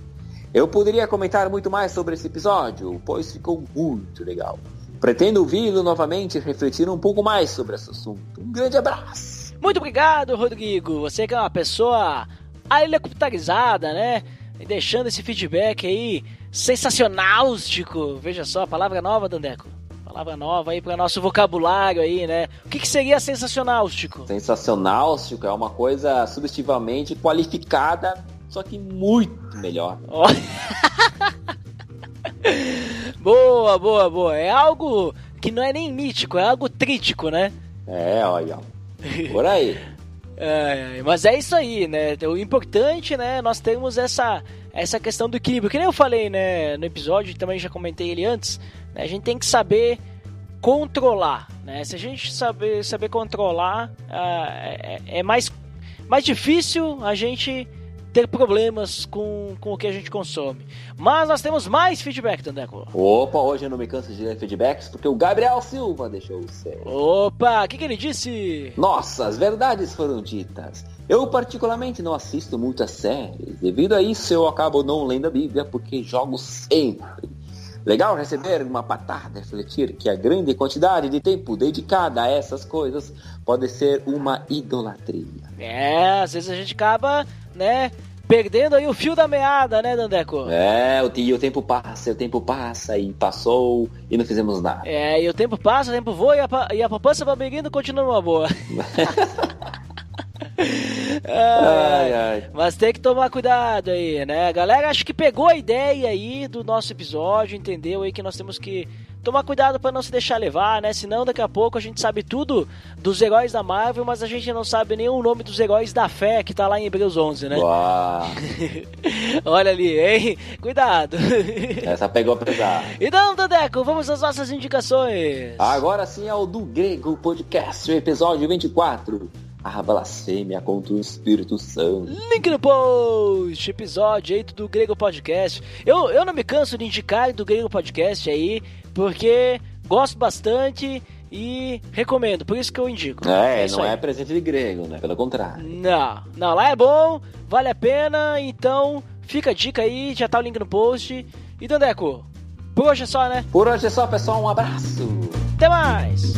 Eu poderia comentar muito mais sobre esse episódio, pois ficou muito legal. Pretendo ouvi-lo novamente e refletir um pouco mais sobre esse assunto. Um grande abraço! Muito obrigado, Rodrigo. Você que é uma pessoa helicopterizada, né? E deixando esse feedback aí sensacionalstico. Veja só, palavra nova, Dandeco. Palavra nova aí para nosso vocabulário aí, né? O que, que seria sensacionalstico? Sensacionalstico é uma coisa subjetivamente qualificada, só que muito melhor. Boa, boa, boa. É algo que não é nem mítico, é algo trítico, né? É, olha. Por aí. É, mas é isso aí, né? O importante, né? Nós temos essa, essa questão do equilíbrio. Que nem eu falei, né? No episódio, também já comentei ele antes. Né, a gente tem que saber controlar, né? Se a gente saber, saber controlar, ah, é, é mais, mais difícil a gente ter problemas com, com o que a gente consome. Mas nós temos mais feedback, Tandeco. Opa, hoje eu não me canso de ler feedbacks porque o Gabriel Silva deixou o seu. Opa, o que, que ele disse? Nossa, as verdades foram ditas. Eu particularmente não assisto muitas séries. Devido a isso eu acabo não lendo a Bíblia porque jogo sempre. Legal receber uma patada refletir que a grande quantidade de tempo dedicada a essas coisas pode ser uma idolatria. É, às vezes a gente acaba, né, Perdendo aí o fio da meada, né, Dandeco? É, o, e o tempo passa, o tempo passa e passou e não fizemos nada. É, e o tempo passa, o tempo voa e a, e a poupança babirino continua numa boa. Ai, ai. Mas tem que tomar cuidado aí, né? Galera acho que pegou a ideia aí do nosso episódio, entendeu aí que nós temos que tomar cuidado pra não se deixar levar, né? Senão daqui a pouco a gente sabe tudo dos heróis da Marvel, mas a gente não sabe nem o nome dos heróis da fé que tá lá em Hebreus 11, né? Olha ali, hein? Cuidado. essa pegou pesado. então, Dandeco, vamos às nossas indicações. Agora sim é o do Grego Podcast, episódio 24. A blasfêmia contra o Espírito Santo. Link no post, episódio aí do Grego Podcast. Eu, eu não me canso de indicar do Grego Podcast aí, porque gosto bastante e recomendo, por isso que eu indico. É, isso não aí. é presente de grego, né? Pelo contrário. Não, não, lá é bom, vale a pena, então fica a dica aí, já tá o link no post. E Dandeco, por hoje é só, né? Por hoje é só, pessoal. Um abraço. Até mais!